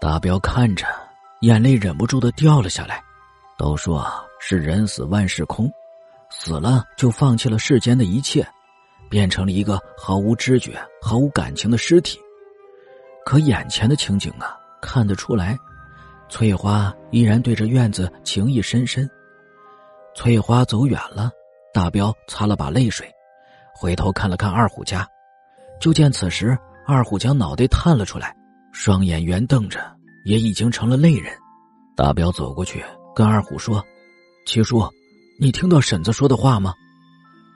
大彪看着，眼泪忍不住的掉了下来。都说是人死万事空，死了就放弃了世间的一切，变成了一个毫无知觉、毫无感情的尸体。可眼前的情景啊，看得出来，翠花依然对着院子情意深深。翠花走远了，大彪擦了把泪水，回头看了看二虎家，就见此时二虎将脑袋探了出来，双眼圆瞪着，也已经成了泪人。大彪走过去。跟二虎说：“七叔，你听到婶子说的话吗？”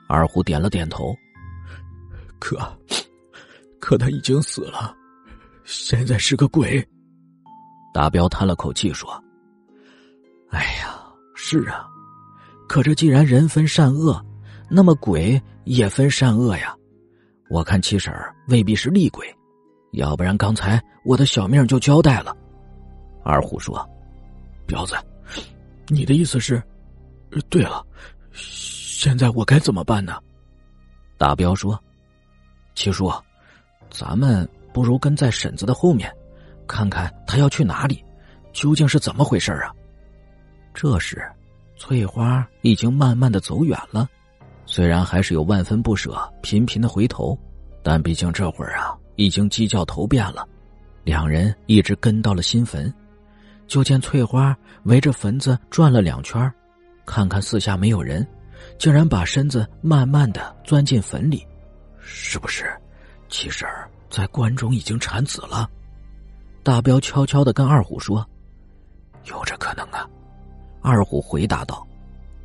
二虎点了点头。可，可他已经死了，现在是个鬼。大彪叹了口气说：“哎呀，是啊，可这既然人分善恶，那么鬼也分善恶呀。我看七婶未必是厉鬼，要不然刚才我的小命就交代了。”二虎说：“彪子。”你的意思是，对了，现在我该怎么办呢？大彪说：“七叔，咱们不如跟在婶子的后面，看看她要去哪里，究竟是怎么回事啊？”这时，翠花已经慢慢的走远了，虽然还是有万分不舍，频频的回头，但毕竟这会儿啊，已经鸡叫头遍了。两人一直跟到了新坟。就见翠花围着坟子转了两圈，看看四下没有人，竟然把身子慢慢的钻进坟里。是不是，七婶在棺中已经产子了？大彪悄悄的跟二虎说：“有这可能啊。”二虎回答道：“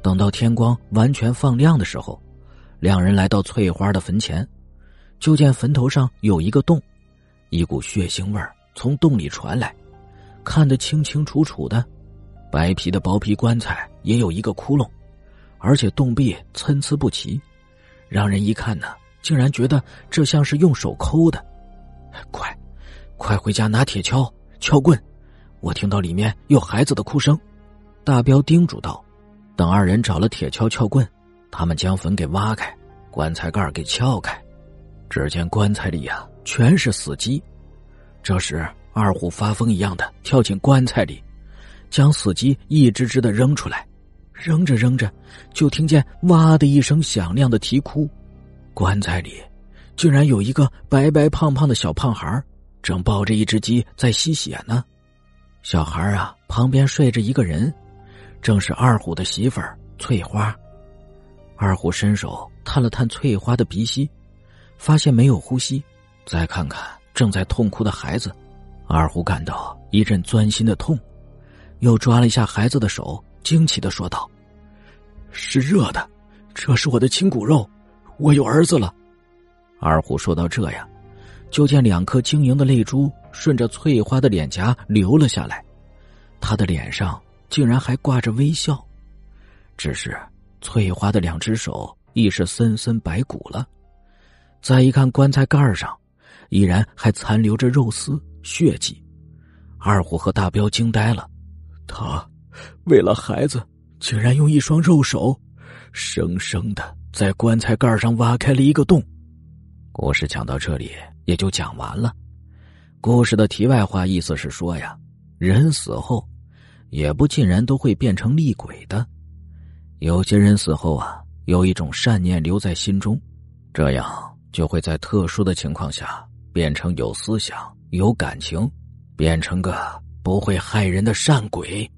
等到天光完全放亮的时候，两人来到翠花的坟前，就见坟头上有一个洞，一股血腥味从洞里传来。”看得清清楚楚的，白皮的薄皮棺材也有一个窟窿，而且洞壁参差不齐，让人一看呢，竟然觉得这像是用手抠的。快，快回家拿铁锹、撬棍，我听到里面有孩子的哭声。大彪叮嘱道。等二人找了铁锹、撬棍，他们将坟给挖开，棺材盖给撬开，只见棺材里呀全是死鸡。这时。二虎发疯一样的跳进棺材里，将死鸡一只只的扔出来，扔着扔着，就听见“哇”的一声响亮的啼哭。棺材里竟然有一个白白胖胖的小胖孩，正抱着一只鸡在吸血呢。小孩啊，旁边睡着一个人，正是二虎的媳妇儿翠花。二虎伸手探了探翠花的鼻息，发现没有呼吸，再看看正在痛哭的孩子。二虎感到一阵钻心的痛，又抓了一下孩子的手，惊奇的说道：“是热的，这是我的亲骨肉，我有儿子了。”二虎说到这呀，就见两颗晶莹的泪珠顺着翠花的脸颊流了下来，他的脸上竟然还挂着微笑。只是翠花的两只手已是森森白骨了，再一看棺材盖上，依然还残留着肉丝。血迹，二虎和大彪惊呆了。他为了孩子，竟然用一双肉手，生生的在棺材盖上挖开了一个洞。故事讲到这里也就讲完了。故事的题外话意思是说呀，人死后，也不尽然都会变成厉鬼的。有些人死后啊，有一种善念留在心中，这样就会在特殊的情况下变成有思想。有感情，变成个不会害人的善鬼。